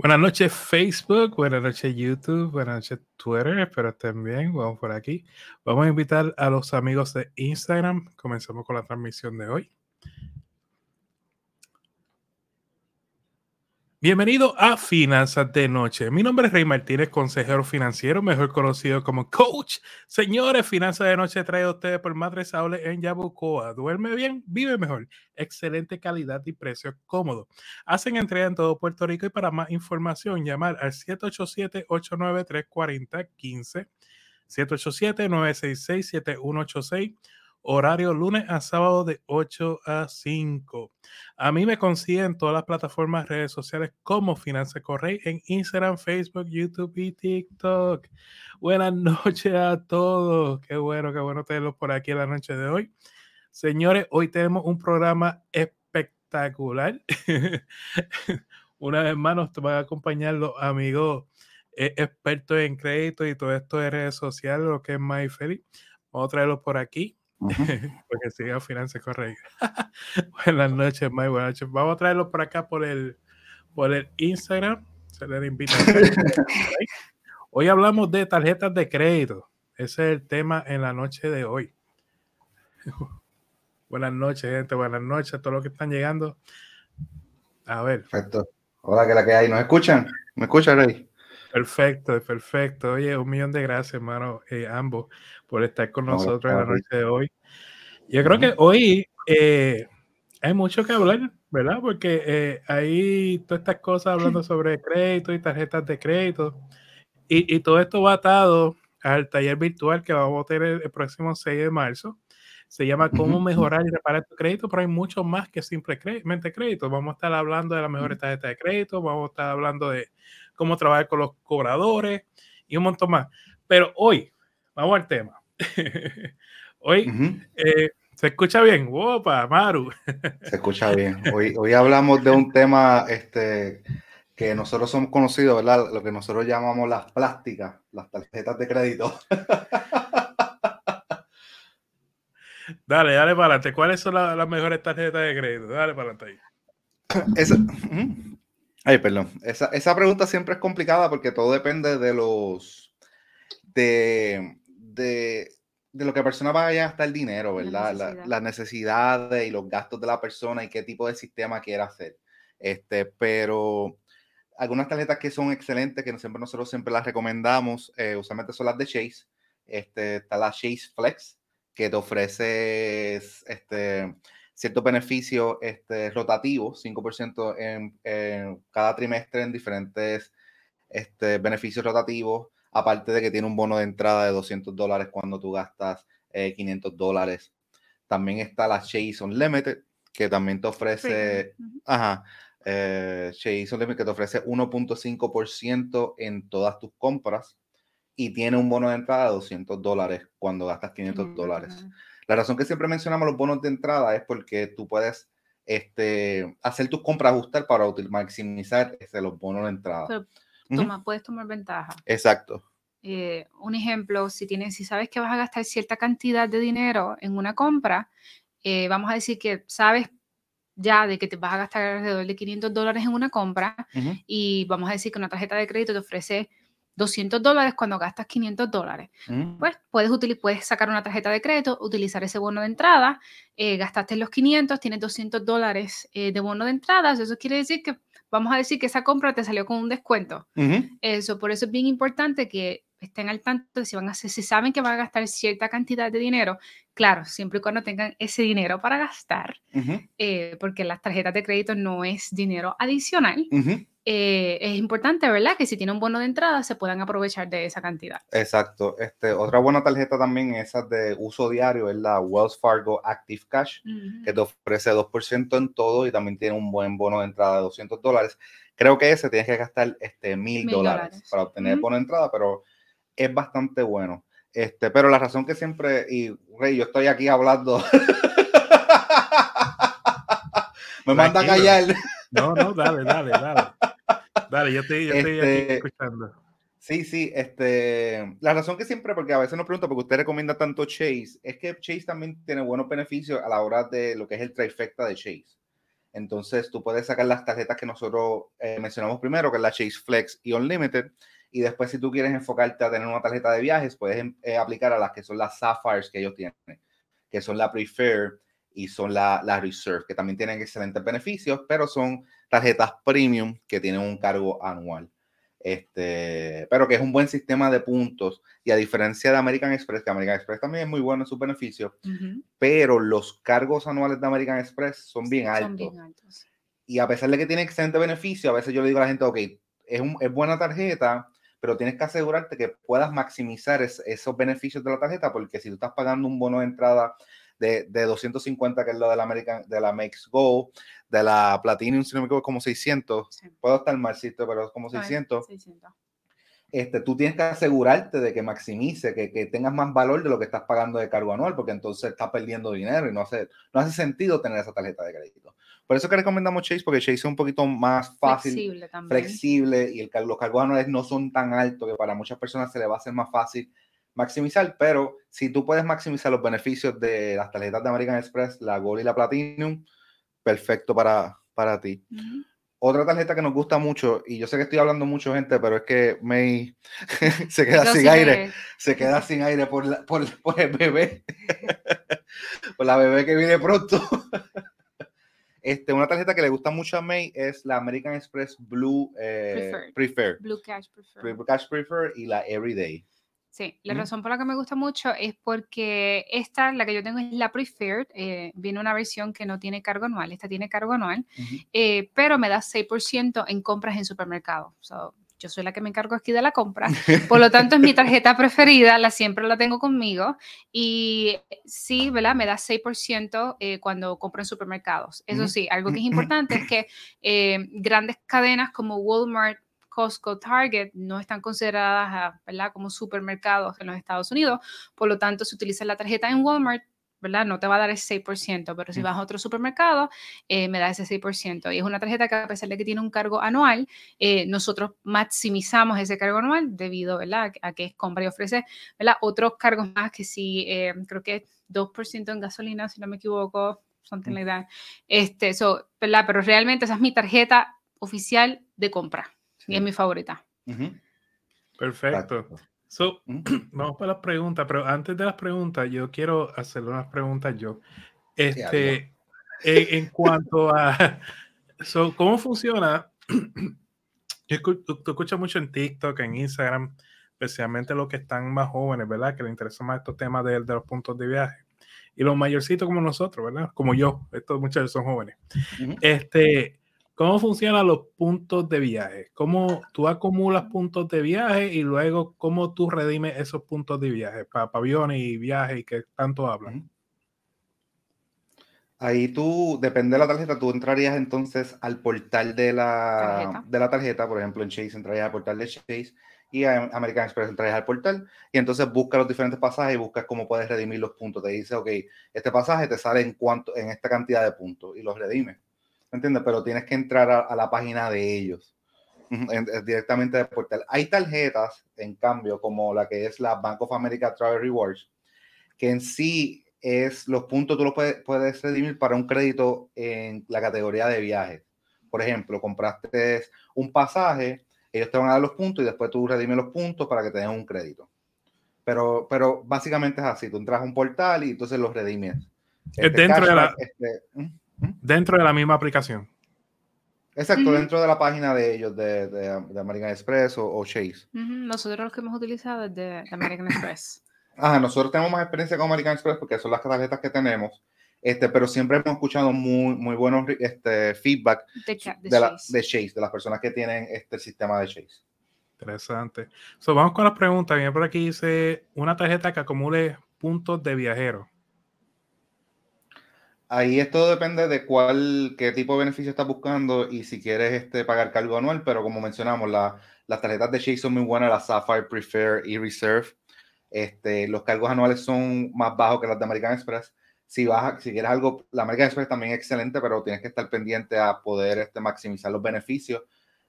Buenas noches Facebook, buenas noches YouTube, buenas noches Twitter, espero estén bien, vamos por aquí. Vamos a invitar a los amigos de Instagram, comenzamos con la transmisión de hoy. Bienvenido a Finanzas de Noche. Mi nombre es Rey Martínez, consejero financiero, mejor conocido como Coach. Señores, Finanzas de Noche trae a ustedes por Madre Saule en Yabucoa. Duerme bien, vive mejor. Excelente calidad y precio cómodo. Hacen entrega en todo Puerto Rico y para más información llamar al 787-893-4015, 787-966-7186 horario lunes a sábado de 8 a 5. A mí me consiguen todas las plataformas, redes sociales como Finanza Correy en Instagram, Facebook, YouTube y TikTok. Buenas noches a todos. Qué bueno, qué bueno tenerlos por aquí en la noche de hoy. Señores, hoy tenemos un programa espectacular. Una vez más nos van a acompañar los amigos eh, expertos en crédito y todo esto de redes sociales, lo que es más feliz. Vamos a traerlos por aquí. Porque siga Finanzas Correctas. buenas noches, Mike. Buenas noches. Vamos a traerlo por acá por el, por el Instagram. Se les invita. hoy hablamos de tarjetas de crédito. Ese es el tema en la noche de hoy. buenas noches, gente. Buenas noches a todos los que están llegando. A ver. Perfecto. Hola, que la que hay. ¿Nos escuchan? ¿Me escuchan, Rey? Perfecto, perfecto. Oye, un millón de gracias, hermano, eh, ambos por estar con nosotros en la noche de hoy. Yo creo que hoy eh, hay mucho que hablar, ¿verdad? Porque eh, hay todas estas cosas hablando sobre crédito y tarjetas de crédito. Y, todo esto va atado al taller virtual que vamos a tener el próximo 6 de marzo. Se llama Cómo mejorar y reparar tu crédito, pero hay mucho más que simplemente crédito. Vamos a estar hablando de las mejores tarjetas de crédito, vamos a estar hablando de cómo trabajar con los cobradores y un montón más. Pero hoy, vamos al tema. Hoy eh, se escucha bien. Opa, Maru. se escucha bien. Hoy, hoy hablamos de un tema este, que nosotros somos conocidos, ¿verdad? Lo que nosotros llamamos las plásticas, las tarjetas de crédito. dale, dale para adelante. ¿Cuáles son las, mejores tarjetas de crédito? Dale para adelante ahí. Ay, perdón. Esa, esa pregunta siempre es complicada porque todo depende de los de de, lo que la persona vaya a gastar el dinero, ¿verdad? Las necesidades y los gastos de la persona y qué tipo de sistema quiera hacer. Este, pero algunas tarjetas que son excelentes, que siempre nosotros siempre las recomendamos, eh, usualmente son las de Chase. Este, está la Chase Flex, que te ofrece este, ciertos beneficios este, rotativos, 5% en, en, cada trimestre en diferentes este, beneficios rotativos aparte de que tiene un bono de entrada de 200 dólares cuando tú gastas 500 eh, dólares. También está la Chase Unlimited, que también te ofrece, ajá, eh, Chase Unlimited, que te ofrece 1.5% en todas tus compras y tiene un bono de entrada de 200 dólares cuando gastas 500 dólares. La razón que siempre mencionamos los bonos de entrada es porque tú puedes este, hacer tus compras, ajustar para maximizar este, los bonos de entrada toma, puedes tomar ventaja. Exacto. Eh, un ejemplo, si, tienes, si sabes que vas a gastar cierta cantidad de dinero en una compra, eh, vamos a decir que sabes ya de que te vas a gastar alrededor de 500 dólares en una compra y vamos a decir que una tarjeta de crédito te ofrece 200 dólares cuando gastas 500 dólares. Mm. Pues puedes, puedes sacar una tarjeta de crédito, utilizar ese bono de entrada, eh, gastaste los 500, tienes 200 dólares de bono de entrada, eso quiere decir que vamos a decir que esa compra te salió con un descuento. Eso, por eso es bien importante que estén al tanto de si van a si saben que van a gastar cierta cantidad de dinero, claro, siempre y cuando tengan ese dinero para gastar, eh, porque las tarjetas de crédito no es dinero adicional. Eh, es importante, ¿verdad? Que si tiene un bono de entrada se puedan aprovechar de esa cantidad. Exacto. Este, otra buena tarjeta también es esa de uso diario, es la Wells Fargo Active Cash, que te ofrece 2% en todo y también tiene un buen bono de entrada de 200 dólares. Creo que ese tienes que gastar este, mil dólares para obtener el bono de entrada, pero es bastante bueno. Este, pero la razón que siempre, y Rey, yo estoy aquí hablando. Me manda a callar. No, no, dale, dale, dale. Dale, yo estoy, aquí este, escuchando. Sí, sí, este, la razón que siempre, porque a veces nos pregunta porque usted recomienda tanto Chase, es que Chase también tiene buenos beneficios a la hora de lo que es el trifecta de Chase. Entonces tú puedes sacar las tarjetas que nosotros eh, mencionamos primero, que es la Chase Flex y Unlimited. Y después si tú quieres enfocarte a tener una tarjeta de viajes, puedes eh, aplicar a las que son las Sapphires que ellos tienen, que son la Prefer y son la, la Reserve, que también tienen excelentes beneficios, pero son tarjetas premium que tienen un cargo anual. Este, pero que es un buen sistema de puntos. Y a diferencia de American Express, que American Express también es muy bueno en sus beneficios, pero los cargos anuales de American Express son bien altos. Y a pesar de que tiene excelente beneficio, a veces yo le digo a la gente, ok, es, un, es buena tarjeta, pero tienes que asegurarte que puedas maximizar esos beneficios de la tarjeta, porque si tú estás pagando un bono de entrada de, de 250, que es lo de la, American, de la Makes Go, de la Platinum, si no me equivoco, como 600. Puedo estar malcito, pero es como 600. Este, tú tienes que asegurarte de que maximice, que, que, tengas más valor de lo que estás pagando de cargo anual, porque entonces estás perdiendo dinero y no hace, no hace sentido tener esa tarjeta de crédito. Por eso que recomendamos Chase, porque Chase es un poquito más fácil, flexible, flexible y el, los cargos anuales no son tan altos que para muchas personas se le va a hacer más fácil maximizar, pero si tú puedes maximizar los beneficios de las tarjetas de American Express, la Gold y la Platinum, perfecto para, para ti. Otra tarjeta que nos gusta mucho, y yo sé que estoy hablando mucho, gente, pero es que May se queda sin aire, se queda sin aire por, la, por, por, el bebé, por la bebé que viene pronto. Este, una tarjeta que le gusta mucho a May es la American Express Blue eh, Prefer. Blue Cash Prefer. Blue Cash Prefer y la Everyday. Sí, la razón por la que me gusta mucho es porque esta, la que yo tengo es la Preferred, eh, viene una versión que no tiene cargo anual, esta tiene cargo anual, eh, pero me da 6% en compras en supermercados. Yo soy la que me encargo aquí de la compra, por lo tanto es mi tarjeta preferida, la siempre la tengo conmigo y sí, ¿verdad? Me da 6% eh, cuando compro en supermercados. Eso sí, algo que es importante es que grandes cadenas como Walmart, Costco, Target no están consideradas ¿verdad? como supermercados en los Estados Unidos. Por lo tanto, si utilizas la tarjeta en Walmart, ¿verdad? No te va a dar ese 6%, pero si vas a otro supermercado, eh, me da ese 6%. Y es una tarjeta que a pesar de que tiene un cargo anual, eh, nosotros maximizamos ese cargo anual debido, ¿verdad? A que es compra y ofrece, ¿verdad? Otros cargos más que sí, eh, creo que 2% en gasolina, si no me equivoco, something like that. Este, so, ¿verdad? Pero realmente esa es mi tarjeta oficial de compra y es mi favorita. Perfecto. So, vamos para las preguntas, pero antes de las preguntas, yo quiero hacerle unas preguntas yo. Este, en, cuanto a so, cómo funciona, tú, escuchas mucho en TikTok, en Instagram, especialmente los que están más jóvenes, ¿verdad? Que les interesan más estos temas de, de los puntos de viaje. Y los mayorcitos como nosotros, ¿verdad? Como yo, estos muchachos son jóvenes. Este, ¿Cómo funcionan los puntos de viaje? ¿Cómo tú acumulas puntos de viaje y luego cómo tú redimes esos puntos de viaje para aviones y viajes que tanto hablan? Ahí tú, depende de la tarjeta, tú entrarías entonces al portal de la tarjeta, de la tarjeta por ejemplo en Chase entrarías al portal de Chase y a American Express entrarías al portal y entonces buscas los diferentes pasajes y buscas cómo puedes redimir los puntos. Te dice, ok, este pasaje te sale en cuánto, en esta cantidad de puntos y los redimes. ¿Me entiendes? Pero tienes que entrar a, la página de ellos, directamente del portal. Hay tarjetas, en cambio, como la que es la Bank of America Travel Rewards, que en sí es los puntos, tú los puedes, puedes redimir para un crédito en la categoría de viajes. Por ejemplo, compraste un pasaje, ellos te van a dar los puntos y después tú redimes los puntos para que te den un crédito. Pero, pero básicamente es así, tú entras a un portal y entonces los redimes. Este dentro de la... Este, Dentro de la misma aplicación. Exacto, dentro de la página de ellos, de, de, American Express o, Chase. Nosotros los que hemos utilizado es de, American Express. Ajá, nosotros tenemos más experiencia con American Express porque son las tarjetas que tenemos. Este, pero siempre hemos escuchado muy, muy buenos este, feedback de, Chase. de las personas que tienen este sistema de Chase. Interesante. So, vamos con las preguntas. Viene por aquí dice una tarjeta que acumule puntos de viajero. Ahí esto depende de cuál, qué tipo de beneficio estás buscando y si quieres este, pagar cargo anual, pero como mencionamos, la, las tarjetas de Chase son muy buenas, la Sapphire, Prefer y Reserve. Este, los cargos anuales son más bajos que las de American Express. Si, vas, si quieres algo, la American Express también es excelente, pero tienes que estar pendiente a poder este, maximizar los beneficios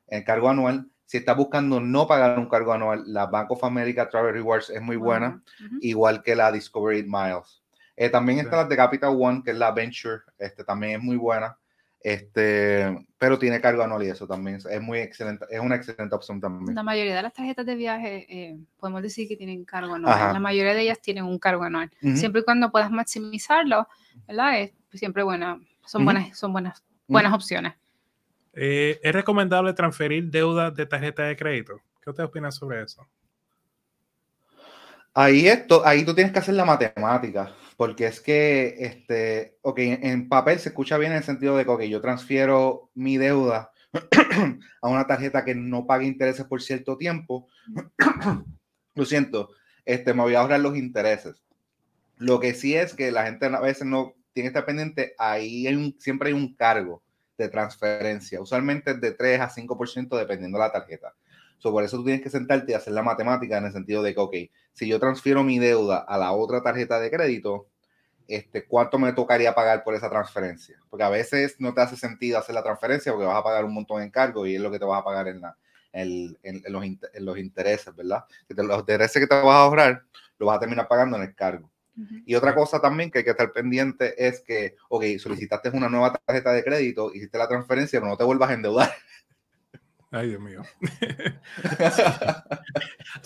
en cargo anual. Si estás buscando no pagar un cargo anual, la Bank of America Travel Rewards es muy buena, igual que la Discovery Miles. Eh, también está la de Capital One, que es la Venture, este, también es muy buena. Este, pero tiene cargo anual y eso también es muy excelente, es una excelente opción también. La mayoría de las tarjetas de viaje eh, podemos decir que tienen cargo anual. La mayoría de ellas tienen un cargo anual. Siempre y cuando puedas maximizarlo, ¿verdad? Es siempre buena, son buenas, son buenas, buenas opciones. Eh, ¿Es recomendable transferir deuda de tarjeta de crédito? ¿Qué usted opina sobre eso? Ahí, esto, ahí tú tienes que hacer la matemática, porque es que, este, ok, en, papel se escucha bien en el sentido de que, yo transfiero mi deuda a una tarjeta que no pague intereses por cierto tiempo. Lo siento, este, me voy a ahorrar los intereses. Lo que sí es que la gente a veces no tiene que estar pendiente, ahí siempre hay un cargo de transferencia, usualmente de 3 a 5% dependiendo de la tarjeta. Por eso tú tienes que sentarte y hacer la matemática en el sentido de que, ok, si yo transfiero mi deuda a la otra tarjeta de crédito, este, ¿cuánto me tocaría pagar por esa transferencia? Porque a veces no te hace sentido hacer la transferencia porque vas a pagar un montón en cargo y es lo que te vas a pagar en, la, en, los, en los, intereses, ¿verdad? los intereses que te vas a ahorrar, lo vas a terminar pagando en el cargo. Y otra cosa también que hay que estar pendiente es que, ok, solicitaste una nueva tarjeta de crédito, hiciste la transferencia, pero no te vuelvas a endeudar. Ay, Dios mío. o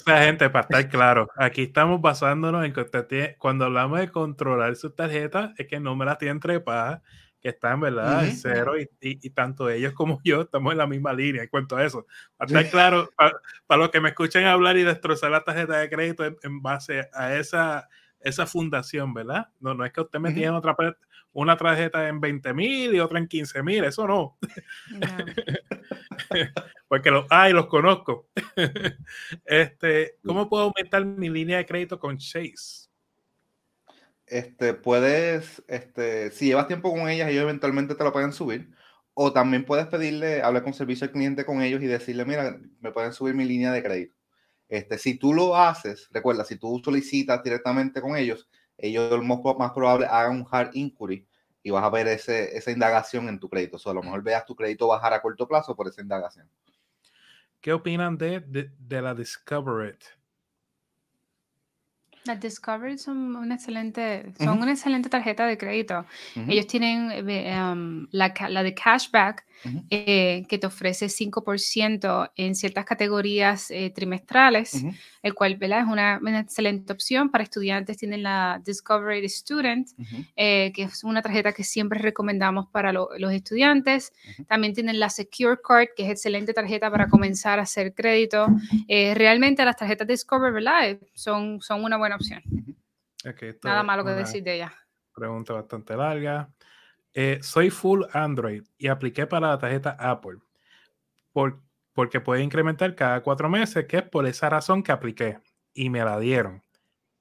sea, gente, para estar claro, aquí estamos basándonos en que usted tiene, cuando hablamos de controlar sus tarjetas, es que no me las tienen trepadas, que están, ¿verdad? Cero y, y, tanto ellos como yo estamos en la misma línea en cuanto a eso. Para estar claro, para, los que me escuchen hablar y destrozar la tarjeta de crédito en base a esa esa fundación, ¿verdad? No, no es que usted me tiene otra una tarjeta en 20 mil y otra en 15 mil, eso no. Porque los hay, los conozco. este, ¿Cómo puedo aumentar mi línea de crédito con Chase? Este, puedes, este, si llevas tiempo con ellas, ellos eventualmente te lo pueden subir. O también puedes pedirle, hablar con servicio al cliente con ellos y decirle, mira, me pueden subir mi línea de crédito. Este, si tú lo haces, recuerda, si tú solicitas directamente con ellos, ellos lo más, probable hagan un hard inquiry y vas a ver ese, esa indagación en tu crédito. O sea, a lo mejor veas tu crédito bajar a corto plazo por esa indagación. ¿Qué opinan de, de, de la Discover las Discovery son una excelente, son una excelente tarjeta de crédito. Ellos tienen eh, um, la, la, de cashback eh, que te ofrece 5% en ciertas categorías eh, trimestrales, el cual ¿verdad? es una, excelente opción para estudiantes. Tienen la Discovery Student, que es una tarjeta que siempre recomendamos para los estudiantes. También tienen la Secure Card, que es excelente tarjeta para comenzar a hacer crédito. realmente las tarjetas Discovery ¿verdad? Son, son una buena opción. Nada malo que decir de ella. Pregunta bastante larga. Eh, soy full Android y apliqué para la tarjeta Apple por, porque puede incrementar cada cuatro meses, que es por esa razón que apliqué y me la dieron.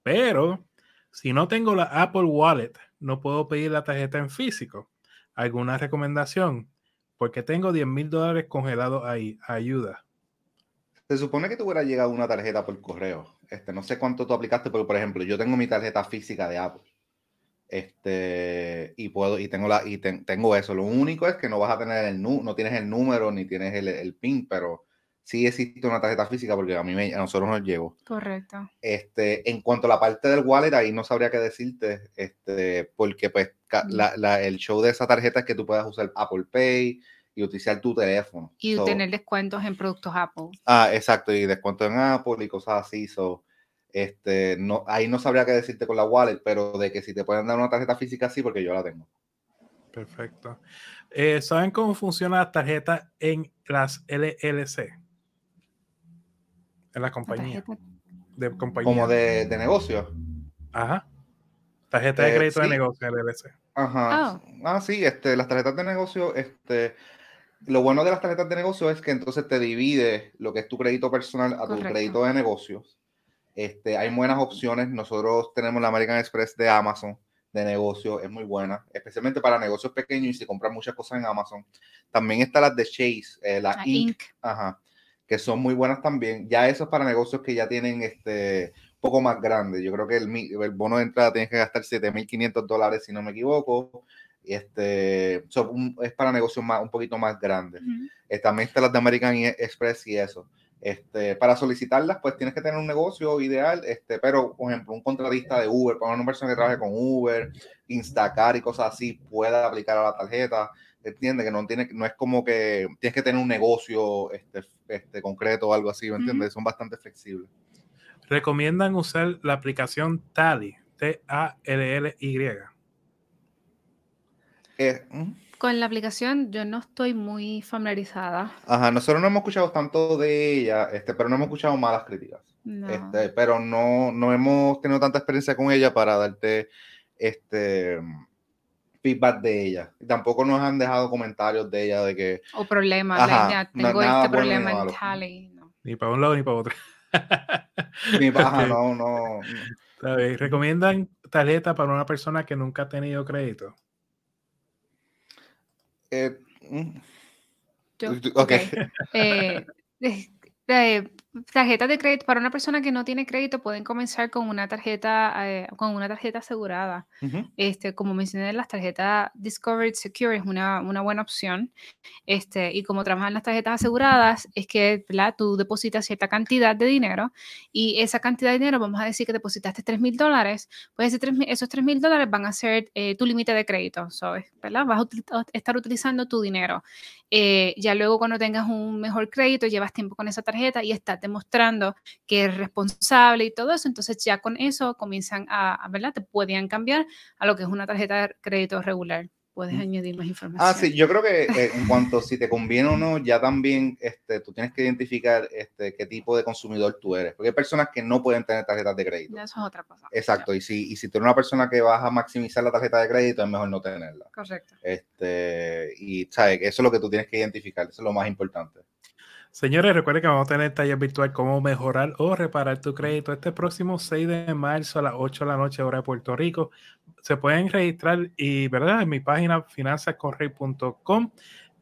Pero si no tengo la Apple Wallet, no puedo pedir la tarjeta en físico. ¿Alguna recomendación? Porque tengo 10 mil dólares congelados ahí. Ayuda. Se supone que te hubiera llegado una tarjeta por correo. Este, no sé cuánto tú aplicaste, pero por ejemplo, yo tengo mi tarjeta física de Apple. Este, y puedo, y tengo la, y tengo eso. Lo único es que no vas a tener el no tienes el número ni tienes el, el PIN, pero sí existe una tarjeta física porque a mí me, a nosotros nos llegó. Correcto. Este, en cuanto a la parte del wallet, ahí no sabría qué decirte, este, porque pues la, la, el show de esa tarjeta es que tú puedas usar Apple Pay, y utilizar tu teléfono. Y tener descuentos en productos Apple. Ah, exacto, y descuentos en Apple y cosas así. So, este, no, ahí no sabría qué decirte con la wallet, pero de que si te pueden dar una tarjeta física, sí, porque yo la tengo. Perfecto. Eh, ¿Saben cómo funciona la tarjeta en las LLC? En la compañía. de compañía. Como de, de negocio. Ajá. Tarjeta de eh, crédito de negocio, LLC. Ajá. Oh. Ah, sí, este, las tarjetas de negocio, este, lo bueno de las tarjetas de negocio es que entonces te divide lo que es tu crédito personal a tu crédito de negocios. Este, hay buenas opciones. Nosotros tenemos la American Express de Amazon de negocio, es muy buena, especialmente para negocios pequeños y si compras muchas cosas en Amazon. También están las de Chase, eh, la, Inc, Ajá, que son muy buenas también. Ya eso es para negocios que ya tienen este poco más grande. Yo creo que el, el bono de entrada tienes que gastar 7.500 dólares, si no me equivoco este, es para negocios más, un poquito más grandes. Eh, también está las de American Express y eso. Este, para solicitarlas, pues tienes que tener un negocio ideal, este, pero, por ejemplo, un contratista de Uber, para una persona que trabaje con Uber, Instacar y cosas así, pueda aplicar a la tarjeta. entiende que no tiene, no es como que tienes que tener un negocio este, este concreto o algo así, ¿me entiendes? Son bastante flexibles. Recomiendan usar la aplicación Tally, T-A-L-L-Y. Eh, Con la aplicación yo no estoy muy familiarizada. Ajá, nosotros no hemos escuchado tanto de ella, este, pero no hemos escuchado malas críticas. No. Este, pero no, no hemos tenido tanta experiencia con ella para darte este feedback de ella. Tampoco nos han dejado comentarios de ella de que o problemas, Ajá, no- tengo este ni problema en malo. Tally. no. Ni para un lado ni para otro. mi baja Ok. no, no. ¿Recomiendan tarjeta para una persona que nunca ha tenido crédito? Eh, mm, Yo- Ok. ok. Eh, eh, eh, tarjetas de crédito para una persona que no tiene crédito pueden comenzar con una tarjeta eh, con una tarjeta asegurada. ujú, Este, como mencioné, las tarjetas Discovered Secure es una, una buena opción. Este, y como trabajan las tarjetas aseguradas, es que ¿verdad? tú depositas cierta cantidad de dinero y esa cantidad de dinero, vamos a decir que depositaste 3 mil dólares, pues ese tres mil- esos 3 mil dólares van a ser eh, tu límite de crédito, ¿sabes? ¿verdad? Vas a util- estar utilizando tu dinero. Eh, ya luego cuando tengas un mejor crédito, llevas tiempo con esa tarjeta y estás demostrando que eres responsable y todo eso, entonces ya con eso comienzan a, a, ¿verdad? Te podían cambiar a lo que es una tarjeta de crédito regular. Puedes añadir más información. Ah, sí, yo creo que eh, en cuanto si te conviene o no, ya también este, tú tienes que identificar este, qué tipo de consumidor tú eres. Porque hay personas que no pueden tener tarjetas de crédito. Eso es otra cosa. Exacto, y si, y si tú eres una persona que vas a maximizar la tarjeta de crédito, es mejor no tenerla. Correcto. Este, y sabes eso es lo que tú tienes que identificar, eso es lo más importante. Señores, recuerden que vamos a tener taller virtual cómo mejorar o reparar tu crédito este próximo 6 de marzo a las 8 de la noche hora de Puerto Rico. Se pueden registrar y, ¿verdad? En mi página finanzascorrey.com.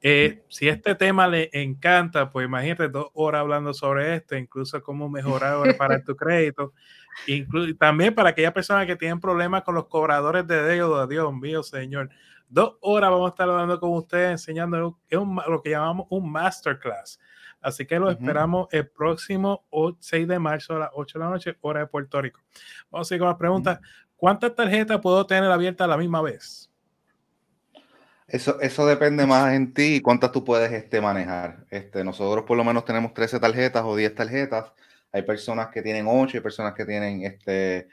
Eh, si este tema le encanta, pues imagínate dos horas hablando sobre esto, incluso cómo mejorar o reparar tu crédito. Inclu también para aquellas personas que tienen problemas con los cobradores de deuda, Dios mío, señor. Dos horas vamos a estar hablando con ustedes, enseñando un lo que llamamos un masterclass. Así que lo esperamos el próximo o- 6 de marzo a las 8 de la noche, hora de Puerto Rico. Vamos a seguir con las preguntas. ¿Cuántas tarjetas puedo tener abiertas a la misma vez? Eso, eso depende más en ti y cuántas tú puedes este, manejar. Este, nosotros por lo menos tenemos 13 tarjetas o 10 tarjetas. Hay personas que tienen 8, hay personas que tienen este,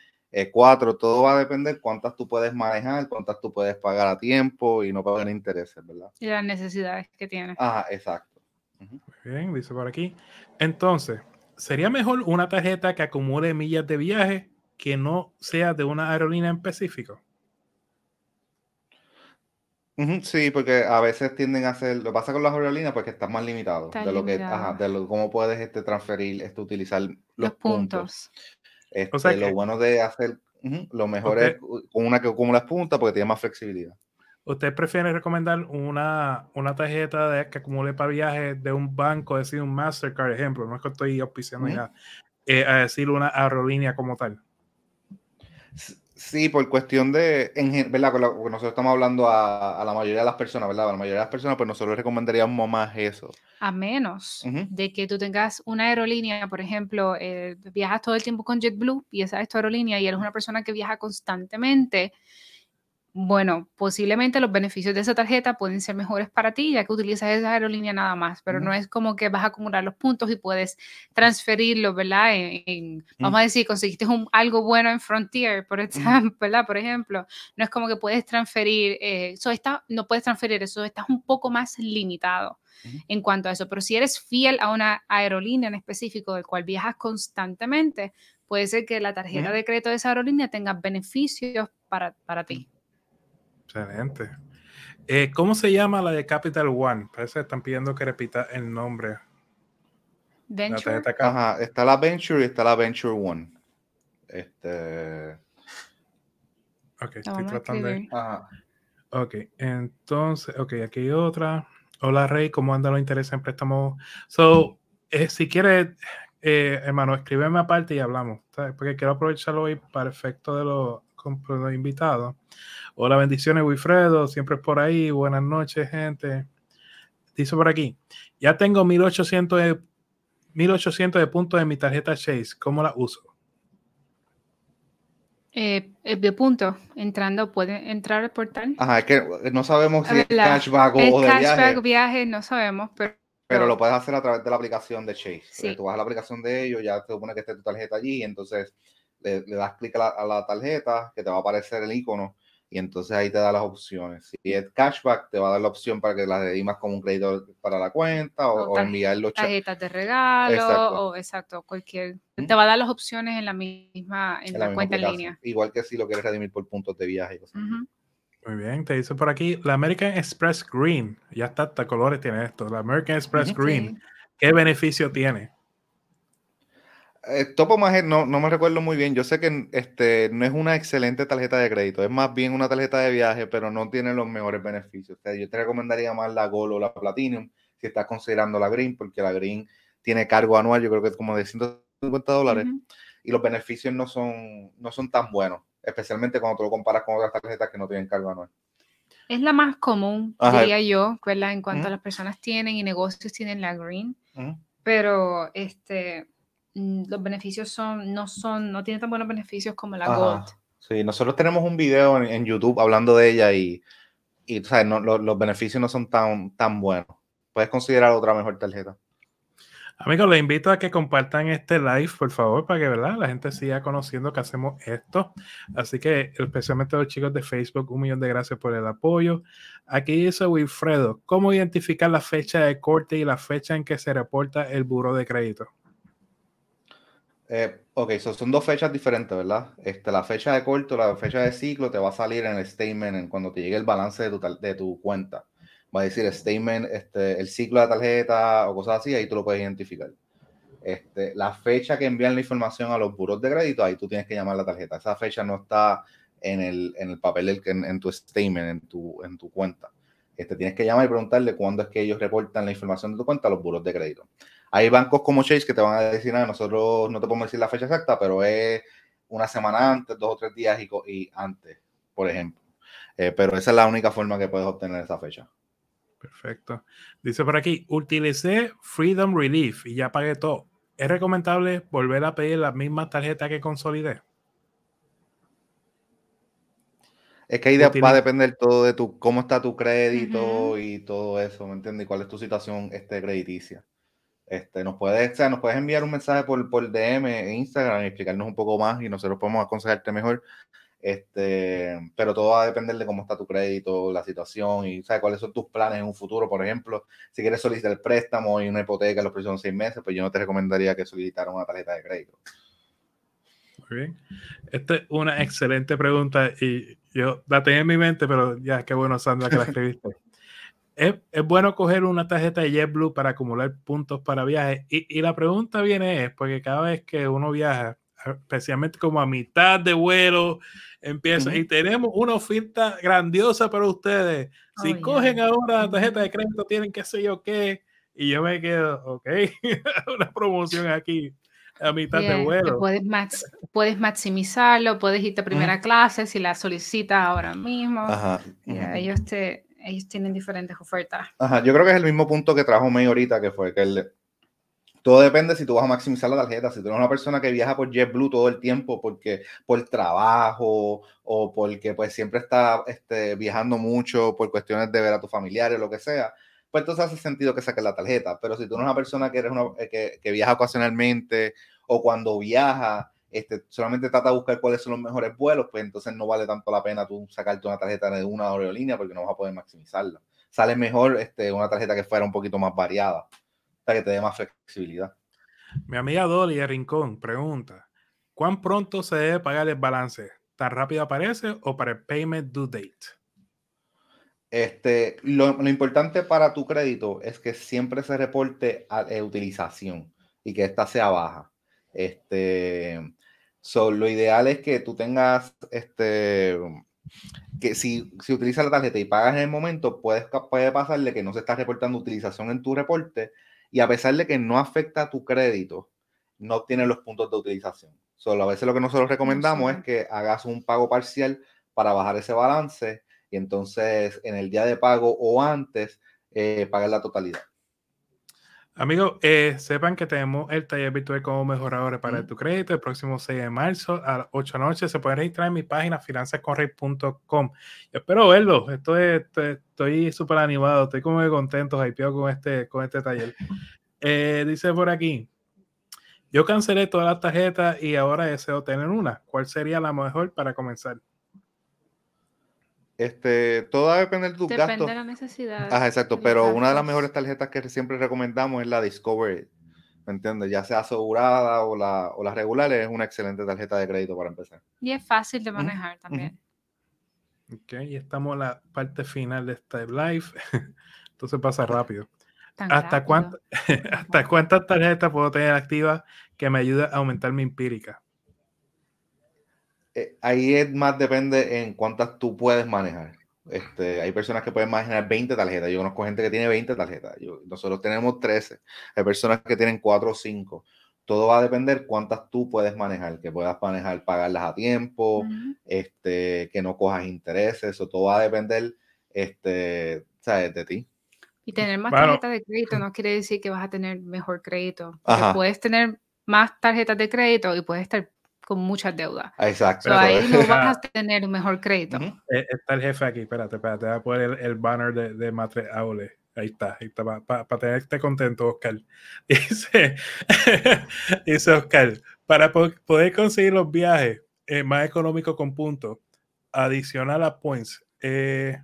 4. Todo va a depender cuántas tú puedes manejar, cuántas tú puedes pagar a tiempo y no pagar intereses, ¿verdad? Y las necesidades que tiene. Ajá, exacto. Muy bien, dice por aquí. Entonces, ¿sería mejor una tarjeta que acumule millas de viaje que no sea de una aerolínea en específico? Sí, porque a veces tienden a hacer, lo que pasa con las aerolíneas, pues que están más limitados Están de lo que, ajá, de lo, cómo puedes este, transferir, este, utilizar los, Los puntos. puntos. Este, sea lo que- bueno de hacer, lo mejor es con una que acumulas puntos porque tiene más flexibilidad. ¿Usted prefiere recomendar una, una tarjeta de, que acumule para viajes de un banco, es decir, un Mastercard, ejemplo? No es que estoy auspiciando nada, eh, a decir una aerolínea como tal. Sí, por cuestión de, en, ¿verdad? Con lo- porque nosotros estamos hablando a, a la mayoría de las personas, ¿verdad? A la mayoría de las personas, pues nosotros recomendaríamos más eso. A menos de que tú tengas una aerolínea, por ejemplo, eh, viajas todo el tiempo con JetBlue y esa es tu aerolínea y eres una persona que viaja constantemente, bueno, posiblemente los beneficios de esa tarjeta pueden ser mejores para ti ya que utilizas esa aerolínea nada más, pero no es como que vas a acumular los puntos y puedes transferirlos, ¿verdad? En, en- vamos a decir, conseguiste un- algo bueno en Frontier, por ejemplo, ¿verdad? Por ejemplo, no es como que puedes transferir, eh, eso está, no puedes transferir eso, estás un poco más limitado en cuanto a eso, pero si eres fiel a una aerolínea en específico del cual viajas constantemente, puede ser que la tarjeta de crédito de esa aerolínea tenga beneficios para, para ti. Excelente. Eh, ¿Cómo se llama la de Capital One? Parece que están pidiendo que repita el nombre. Venture. Ajá, está la Venture y está la Venture One. Este, Ok, estoy tratando de... ajá. Ok, entonces, ok, aquí hay otra. Hola Rey, ¿cómo andan los intereses en préstamos? So, eh, si quieres, eh, hermano, escríbeme aparte y hablamos, ¿sabes? porque quiero aprovecharlo hoy para efecto de los, invitados. Hola, bendiciones, Wilfredo, siempre es por ahí. Buenas noches, gente. Dice por aquí, ya tengo 1800 de, 1800 de puntos en mi tarjeta Chase, ¿cómo la uso? Eh, eh, de punto, entrando, puede entrar al portal. Ajá, es que no sabemos si es cashback o, el de cashback viaje. no sabemos, pero... Pero lo puedes hacer a través de la aplicación de Chase. Sí. Tú vas a la aplicación de ellos, ya te supone que esté tu tarjeta allí, y entonces le, das clic a, la, tarjeta, que te va a aparecer el icono, y entonces ahí te da las opciones. Si es cashback, te va a dar la opción para que la redimas como un crédito para la cuenta o, o enviar los tarjetas de regalo o exacto, cualquier. Te va a dar las opciones en la misma, en, la, cuenta en línea. Igual que si lo quieres redimir por puntos de viaje. Muy bien, te dice por aquí la American Express Green. Ya está, hasta colores tiene esto. La American Express Green. ¿Qué beneficio tiene? Eh, Topo más no, no me recuerdo muy bien. Yo sé que este, no es una excelente tarjeta de crédito, es más bien una tarjeta de viaje, pero no tiene los mejores beneficios. yo te recomendaría más la Gold o la Platinum si estás considerando la Green, porque la Green tiene cargo anual, yo creo que es como de 150 dólares, y los beneficios no son, no son tan buenos, especialmente cuando tú lo comparas con otras tarjetas que no tienen cargo anual. Es la más común, diría yo, En cuanto a las personas tienen y negocios tienen la Green, pero este Mm, los beneficios son, no son, no tiene tan buenos beneficios como la Gold. Sí, nosotros tenemos un video en, YouTube hablando de ella y, y sabes, no, los, beneficios no son tan, tan buenos. Puedes considerar otra mejor tarjeta. Amigos, les invito a que compartan este live, por favor, para que ¿verdad? la gente siga conociendo que hacemos esto. Así que, especialmente los chicos de Facebook, un millón de gracias por el apoyo. Aquí dice Wilfredo, ¿cómo identificar la fecha de corte y la fecha en que se reporta el buro de crédito? Eh, ok, son dos fechas diferentes, ¿verdad? Este, la fecha de corto, la fecha de ciclo te va a salir en el statement cuando te llegue el balance de tu, de tu cuenta. Va a decir statement, este, el ciclo de la tarjeta o cosas así, ahí tú lo puedes identificar. Este, la fecha que envían la información a los buros de crédito, ahí tú tienes que llamar la tarjeta. Esa fecha no está en el, en el papel, en, en tu statement, en tu, en tu cuenta. Este, tienes que llamar y preguntarle cuándo es que ellos reportan la información de tu cuenta a los buros de crédito. Hay bancos como Chase que te van a decir, nada, nosotros no te podemos decir la fecha exacta, pero es una semana antes, dos o tres días y, antes, por ejemplo. Eh, pero esa es la única forma que puedes obtener esa fecha. Perfecto. Dice por aquí, utilicé Freedom Relief y ya pagué todo. ¿Es recomendable volver a pedir la misma tarjeta que consolidé? Es que ahí va a depender todo de tu, cómo está tu crédito y todo eso, ¿me entiendes? Y cuál es tu situación este, crediticia. Este, nos, puedes, nos puedes enviar un mensaje por, por DM en Instagram y explicarnos un poco más y nosotros podemos aconsejarte mejor. Este, pero todo va a depender de cómo está tu crédito, la situación y ¿sabes? cuáles son tus planes en un futuro. Por ejemplo, si quieres solicitar el préstamo y una hipoteca en los próximos seis meses, pues yo no te recomendaría que solicitaras una tarjeta de crédito. Muy bien. Esta es una excelente pregunta y yo la tenía en mi mente, pero ya, qué bueno, Sandra, que la escribiste es, bueno coger una tarjeta de JetBlue para acumular puntos para viajes. Y, la pregunta viene es, porque cada vez que uno viaja, especialmente como a mitad de vuelo, empieza, y tenemos una oferta grandiosa para ustedes. Si oh, cogen ahora la tarjeta de crédito, tienen que sé yo qué. Y yo me quedo, ok, una promoción aquí a mitad de vuelo. Puedes, puedes maximizarlo, puedes irte a primera clase si la solicitas ahora mismo. Ajá. ellos te, ellos tienen diferentes ofertas. Ajá, yo creo que es el mismo punto que trajo May ahorita, que fue que el, todo depende si tú vas a maximizar la tarjeta. Si tú eres una persona que viaja por JetBlue todo el tiempo porque por trabajo o porque pues siempre está este, viajando mucho por cuestiones de ver a tus familiares o lo que sea, pues entonces hace sentido que saques la tarjeta. Pero si tú eres una persona que, eres una, eh, que, que viaja ocasionalmente o cuando viaja este, solamente trata de buscar cuáles son los mejores vuelos, pues entonces no vale tanto la pena tú sacarte una tarjeta de una aerolínea porque no vas a poder maximizarla. Sale mejor este, una tarjeta que fuera un poquito más variada, que te dé más flexibilidad. Mi amiga Dolly de Rincón pregunta, ¿cuán pronto se debe pagar el balance? ¿Tan rápido aparece o para el payment due date? Este, lo, importante para tu crédito es que siempre se reporte a, eh, utilización y que esta sea baja. Este, So, lo ideal es que tú tengas, este, que si, si utilizas la tarjeta y pagas en el momento, puedes, puede pasarle que no se está reportando utilización en tu reporte y a pesar de que no afecta a tu crédito, no obtienes los puntos de utilización. Solo a veces lo que nosotros recomendamos es que hagas un pago parcial para bajar ese balance y entonces en el día de pago o antes eh, pagar la totalidad. Amigos, eh, sepan que tenemos el taller virtual como mejoradores para tu crédito el próximo 6 de marzo a las 8 de la noche. Se pueden registrar en mi página finanzascorrey.com. Espero verlo. Estoy estoy- estoy súper animado, estoy como que contento, hypeado con este, con este taller. Eh, dice por aquí, yo cancelé todas las tarjetas y ahora deseo tener una. ¿Cuál sería la mejor para comenzar? Este, todo va a depender de tus Depende gastos. de la necesidad. Ajá, exacto, pero una de las mejores tarjetas que siempre recomendamos es la Discovery, ¿me entiendes? Ya sea asegurada o la, o las regulares, es una excelente tarjeta de crédito para empezar. Y es fácil de manejar también. Ok, y estamos en la parte final de este live. Entonces pasa rápido. Tan ¿Hasta, rápido. cuánto- ¿Hasta cuántas tarjetas puedo tener activas que me ayude a aumentar mi empírica? Eh, ahí es más depende en cuántas tú puedes manejar. Este, hay personas que pueden manejar 20 tarjetas. Yo conozco gente que tiene 20 tarjetas. Yo- nosotros tenemos 13. Hay personas que tienen 4 o 5. Todo va a depender cuántas tú puedes manejar, que puedas manejar, pagarlas a tiempo, este, que no cojas intereses. Eso todo va a depender este, ¿sabes? de ti. Y tener más Bueno. tarjetas de crédito no quiere decir que vas a tener mejor crédito. Puedes tener más tarjetas de crédito y puedes estar con muchas deudas. Exacto. So, ahí no vas a tener un mejor crédito. Eh, está el jefe aquí, espérate, espérate, voy a poner el, el banner de, de Matre Aule. Ahí está, ahí está, para tenerte contento, Oscar. Dice, dice Oscar, para po- poder conseguir los viajes eh, más económicos con puntos, adicional a points, eh,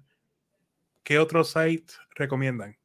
¿qué otro site recomiendan?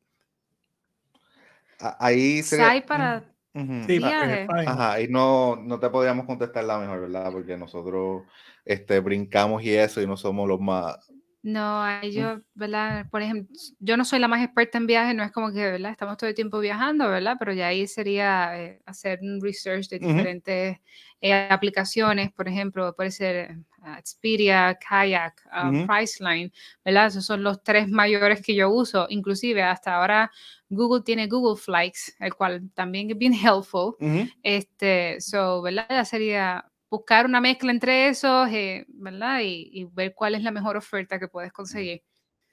Ahí sería- Site para Ujú. Sí, pa- eh. Ajá, ahí no, no te podríamos contestar la mejor, ¿verdad? Porque nosotros este, brincamos y eso y no somos los más... No, yo, ¿verdad? Por ejemplo, yo no soy la más experta en viajes, no es como que, ¿verdad? Estamos todo el tiempo viajando, ¿verdad? Pero ya ahí sería eh, hacer un research de diferentes eh, aplicaciones, por ejemplo, puede ser Expedia, Kayak. Priceline, ¿verdad? Esos son los tres mayores que yo uso. Inclusive hasta ahora Google tiene Google Flights, el cual también es bien helpful. Ujú. Este, so, ¿verdad? Ya sería buscar una mezcla entre esos, eh, ¿verdad? Y, y ver cuál es la mejor oferta que puedes conseguir.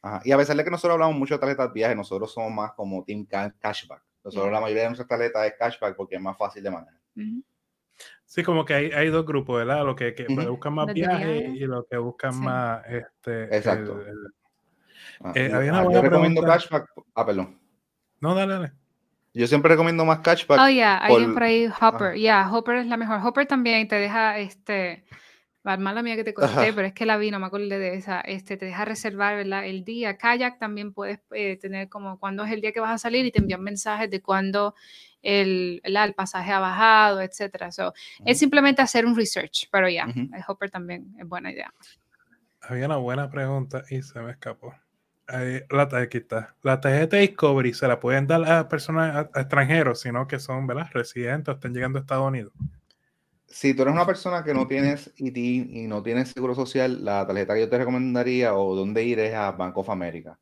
Ajá. Y a pesar de que nosotros hablamos mucho de tarjetas de viaje, nosotros somos más como Team Ca- Cashback. Nosotros la mayoría de nuestras tarjetas es Cashback porque es más fácil de manejar. Sí, como que hay, hay dos grupos, ¿verdad? Los que, que Ujú. buscan más viajes viaje. y los que buscan Sí. más este. Exacto. el- el- Ah, Eh, yo- había una ah, yo buena recomiendo pregunta. Cashback. Ah, perdón. No, dale, dale. Yo siempre recomiendo más Cashback. Oh, yeah, alguien por- por ahí, Hopper. Yeah, Hopper es la mejor. Hopper también te deja, este, mala mía que te conté, Ajá. pero es que la vi, no me acuerdo de esa, este, te deja reservar, ¿verdad? El día. Kayak también puedes eh, tener como cuándo es el día que vas a salir y te envían mensajes de cuándo el, el pasaje ha bajado, etcétera. So, Es simplemente hacer un research, pero ya, Ujú. el Hopper también es buena idea. Había una buena pregunta y se me escapó. Ahí, la, aquí está. La tarjeta Discovery se la pueden dar a personas a- a extranjeros, sino que son ¿verdad? residentes o están llegando a Estados Unidos. Si tú eres una persona que no tienes IT y no tienes seguro social, la tarjeta que yo te recomendaría o dónde ir es a Bank of America.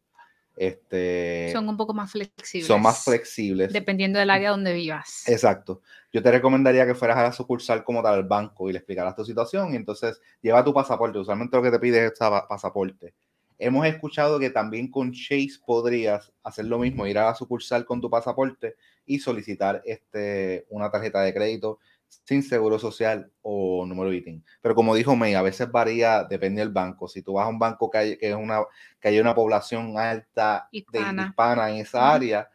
Este, Son un poco más flexibles. son más flexibles. Dependiendo del área donde vivas. Exacto. Yo te recomendaría que fueras a la sucursal como tal al banco y le explicaras tu situación y entonces lleva tu pasaporte. Usualmente lo que te pide es pasaporte. Hemos escuchado que también con Chase podrías hacer lo mismo, ir a la sucursal con tu pasaporte y solicitar este, una tarjeta de crédito sin seguro social o número de ITIN. Pero como dijo May, a veces varía, depende del banco. Si tú vas a un banco que hay, que es una, que hay una población alta de Hispana. hispana en esa área,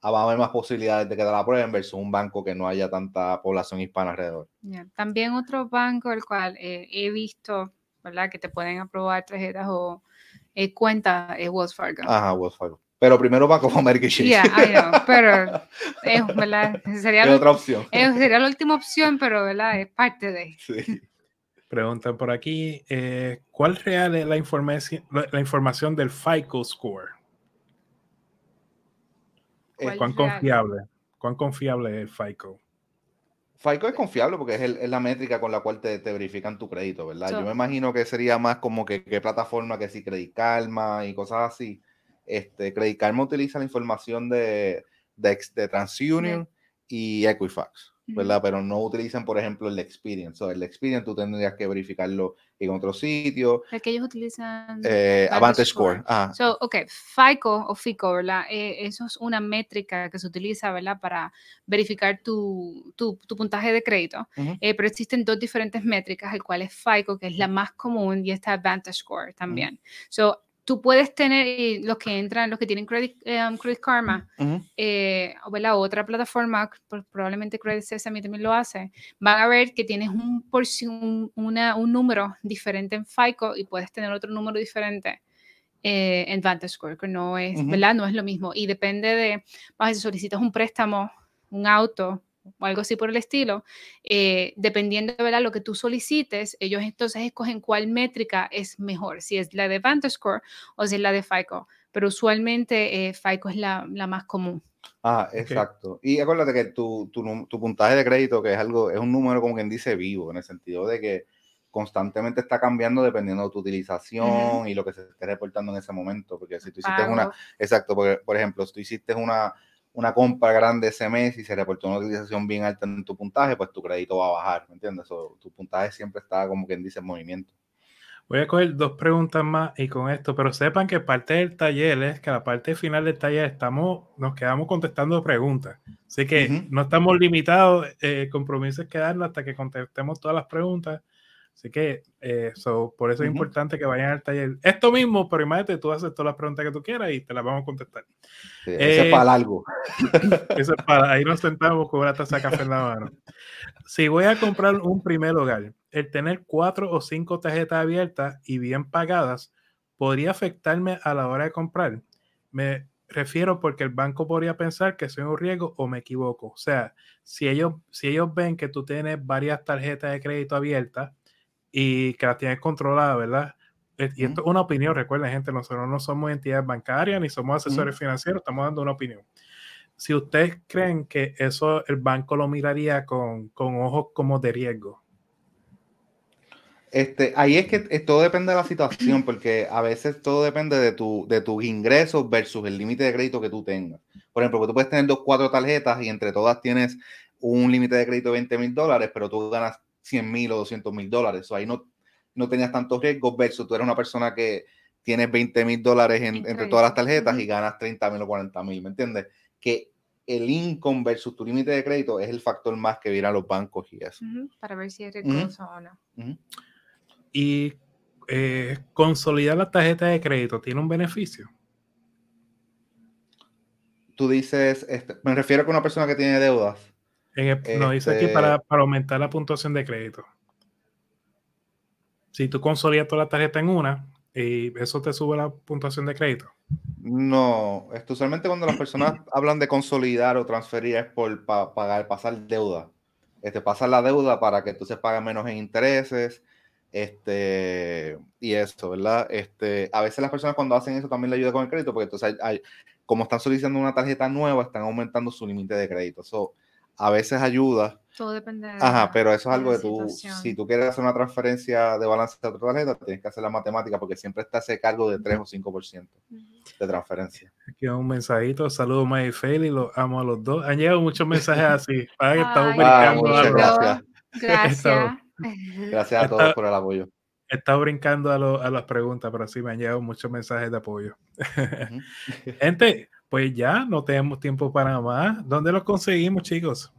ah, va a haber más posibilidades de que te la aprueben versus un banco que no haya tanta población hispana alrededor. También otro banco, el cual eh, he visto, ¿verdad? Que te pueden aprobar tarjetas o eh, cuentas, es Wells Fargo. Ajá, Wells Fargo. Pero primero Bank of America y Chase. Yeah, I know, pero es, ¿verdad? Sería, es la- otra opción. es- sería la última opción, pero, ¿verdad? Es parte de. Sí. Preguntan por aquí, eh, ¿cuál real es la información, la, la información del FICO score? ¿Cuál ¿Cuán real? confiable? ¿Cuán confiable es el FICO? FICO es confiable porque es, el- es la métrica con la cual te, te verifican tu crédito, ¿verdad? So- Yo me imagino que sería más como que qué plataforma que si Credit Karma y cosas así. Este, Credit Karma utiliza la información de, de, de TransUnion y Equifax. ¿verdad? Pero no utilizan, por ejemplo, el Experience. O el Experience tú tendrías que verificarlo en otro sitio. El que ellos utilizan. Eh, Advantage Score. Ah. So, ok, FICO o FICO, ¿verdad? Eh, eso es una métrica que se utiliza, ¿verdad? Para verificar tu, tu, tu puntaje de crédito. Eh, pero existen dos diferentes métricas, el cual es FICO, que es la más común, y está Advantage Score también. So, tú puedes tener, los que entran, los que tienen Credit, um, credit Karma, eh, o la otra plataforma, probablemente Credit Sesame también lo hace, van a ver que tienes un, una, un número diferente en FICO y puedes tener otro número diferente eh, en VantageScore, que no es, ¿verdad? No es lo mismo. Y depende de, si solicitas un préstamo, un auto, o algo así por el estilo, eh, dependiendo de lo que tú solicites, ellos entonces escogen cuál métrica es mejor, si es la de VantageScore o si es la de FICO, pero usualmente eh, FICO es la, la, más común. Ah, exacto. Y acuérdate que tu, tu, tu, puntaje de crédito, que es algo, es un número como quien dice vivo, en el sentido de que constantemente está cambiando dependiendo de tu utilización y lo que se esté reportando en ese momento, porque si tú hiciste una, exacto, porque, por ejemplo, si tú hiciste una una compra grande ese mes y se reportó una utilización bien alta en tu puntaje, pues tu crédito va a bajar, ¿me entiendes? tu puntaje siempre está como quien dice en movimiento. Voy a coger dos preguntas más y con esto, pero sepan que parte del taller es que la parte final del taller estamos, nos quedamos contestando preguntas. Así que no estamos limitados, eh, compromisos que darnos hasta que contestemos todas las preguntas. Así que eh, por eso es importante que vayan al taller. Esto mismo, pero imagínate, tú haces todas las preguntas que tú quieras y te las vamos a contestar. eso es eh, para algo. Eso es para, ahí nos sentamos con una taza de café en la mano. Si voy a comprar un primer hogar, el tener cuatro o cinco tarjetas abiertas y bien pagadas podría afectarme a la hora de comprar. Me refiero porque el banco podría pensar que soy un riesgo o me equivoco. O sea, si ellos, si ellos ven que tú tienes varias tarjetas de crédito abiertas, y que las tienes controladas, ¿verdad? Eh, y esto es una opinión, recuerden gente, nosotros no somos entidades bancarias ni somos asesores financieros, estamos dando una opinión. Si ustedes creen que eso el banco lo miraría con, con ojos como de riesgo. Este, ahí es que todo depende de la situación, porque a veces todo depende de, tu, de tus ingresos versus el límite de crédito que tú tengas. Por ejemplo, tú puedes tener dos, cuatro tarjetas y entre todas tienes un límite de crédito de 20 mil dólares, pero tú ganas 100 mil o 200 mil dólares. O ahí no, no tenías tantos riesgos versus tú eres una persona que tienes 20 mil dólares entre todas las tarjetas y ganas 30 mil o 40 mil, ¿me entiendes? Que el income versus tu límite de crédito es el factor más que vienen los bancos y eso. Para ver si es riesgoso o no. Y eh, consolidar la tarjeta de crédito tiene un beneficio. Tú dices, este, me refiero a que una persona que tiene deudas nos dice aquí este para, aumentar la puntuación de crédito. Si tú consolidas toda la tarjeta en una, y eso te sube la puntuación de crédito. No, usualmente cuando las personas hablan de consolidar o transferir es por pagar, pasar deuda. Este, pasar la deuda para que tú se pague menos en intereses, este, y eso, ¿verdad? Este, a veces las personas cuando hacen eso también le ayuda con el crédito, porque entonces hay, como están solicitando una tarjeta nueva, están aumentando su límite de crédito. So, a veces ayuda. Todo depende de Ajá, pero eso es algo de tú, si tú quieres hacer una transferencia de balance a otra tarjeta, tienes que hacer la matemática porque siempre está ese cargo de 3 o 5% de transferencia. Aquí un mensajito, saludos May y Feli, los amo a los dos. Han llegado muchos mensajes así, para que estamos brincando. muchas gracias. Gracias. gracias a todos por el apoyo. He estado brincando a, a, las preguntas, pero sí me han llegado muchos mensajes de apoyo. Gente, pues ya no tenemos tiempo para más. ¿Dónde los conseguimos, chicos?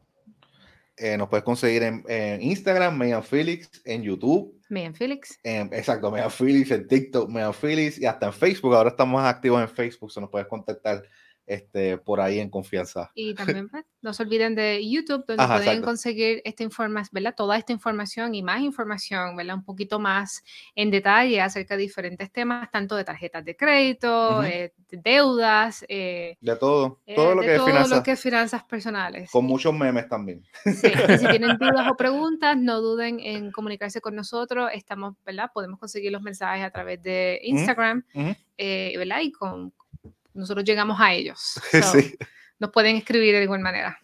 Eh, nos puedes conseguir en, Instagram, Megan Felix, en YouTube. Megan Felix. exacto, Megan Felix, en TikTok, Megan Felix y hasta en Facebook. Ahora estamos activos en Facebook, se nos puedes contactar este, por ahí en confianza. Y también pues, no se olviden de YouTube, donde pueden conseguir esta información, ¿verdad? Toda esta información y más información, ¿verdad? Un poquito más en detalle acerca de diferentes temas, tanto de tarjetas de crédito, eh, de deudas. Eh, de todo, todo, eh, lo, que todo es lo que es finanzas personales. Con muchos memes también. Sí, y si tienen dudas o preguntas, no duden en comunicarse con nosotros. Estamos, ¿verdad? Podemos conseguir los mensajes a través de Instagram, ¿verdad? Y con nosotros llegamos a ellos. Nos pueden escribir de igual manera.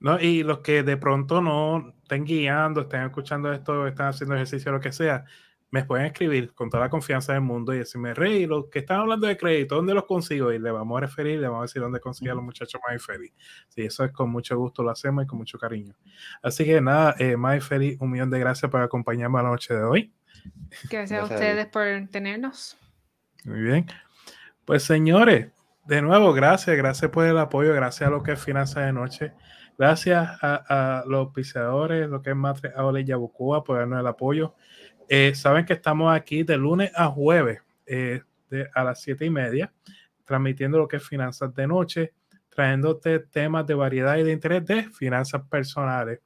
No, y los que de pronto no estén guiando, estén escuchando esto, están haciendo ejercicio, lo que sea, me pueden escribir con toda la confianza del mundo y decirme, Rey, los que están hablando de crédito, ¿dónde los consigo? Y le vamos a referir, le vamos a decir dónde consigue a los muchachos Feliz. Sí, eso es con mucho gusto, lo hacemos y con mucho cariño. Así que nada, eh, Feliz, un millón de gracias por acompañarme a la noche de hoy. Gracias, a ustedes por tenernos. Muy bien. Pues señores, de nuevo, gracias, gracias por el apoyo, gracias a lo que es Finanzas de Noche. Gracias a, los pisadores, lo que es Matre Aole y Yabucoa por darnos el apoyo. Eh, saben que estamos aquí de lunes a jueves eh, a las siete y media, transmitiendo lo que es finanzas de noche, trayéndote temas de variedad y de interés de finanzas personales.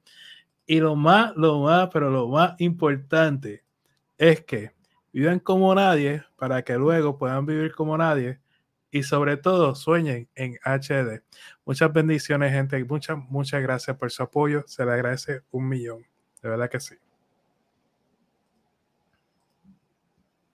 Y lo más, lo más, pero lo más importante es que vivan como nadie para que luego puedan vivir como nadie y sobre todo sueñen en HD. Muchas bendiciones, gente. Muchas, muchas gracias por su apoyo. Se le agradece un millón. De verdad que sí.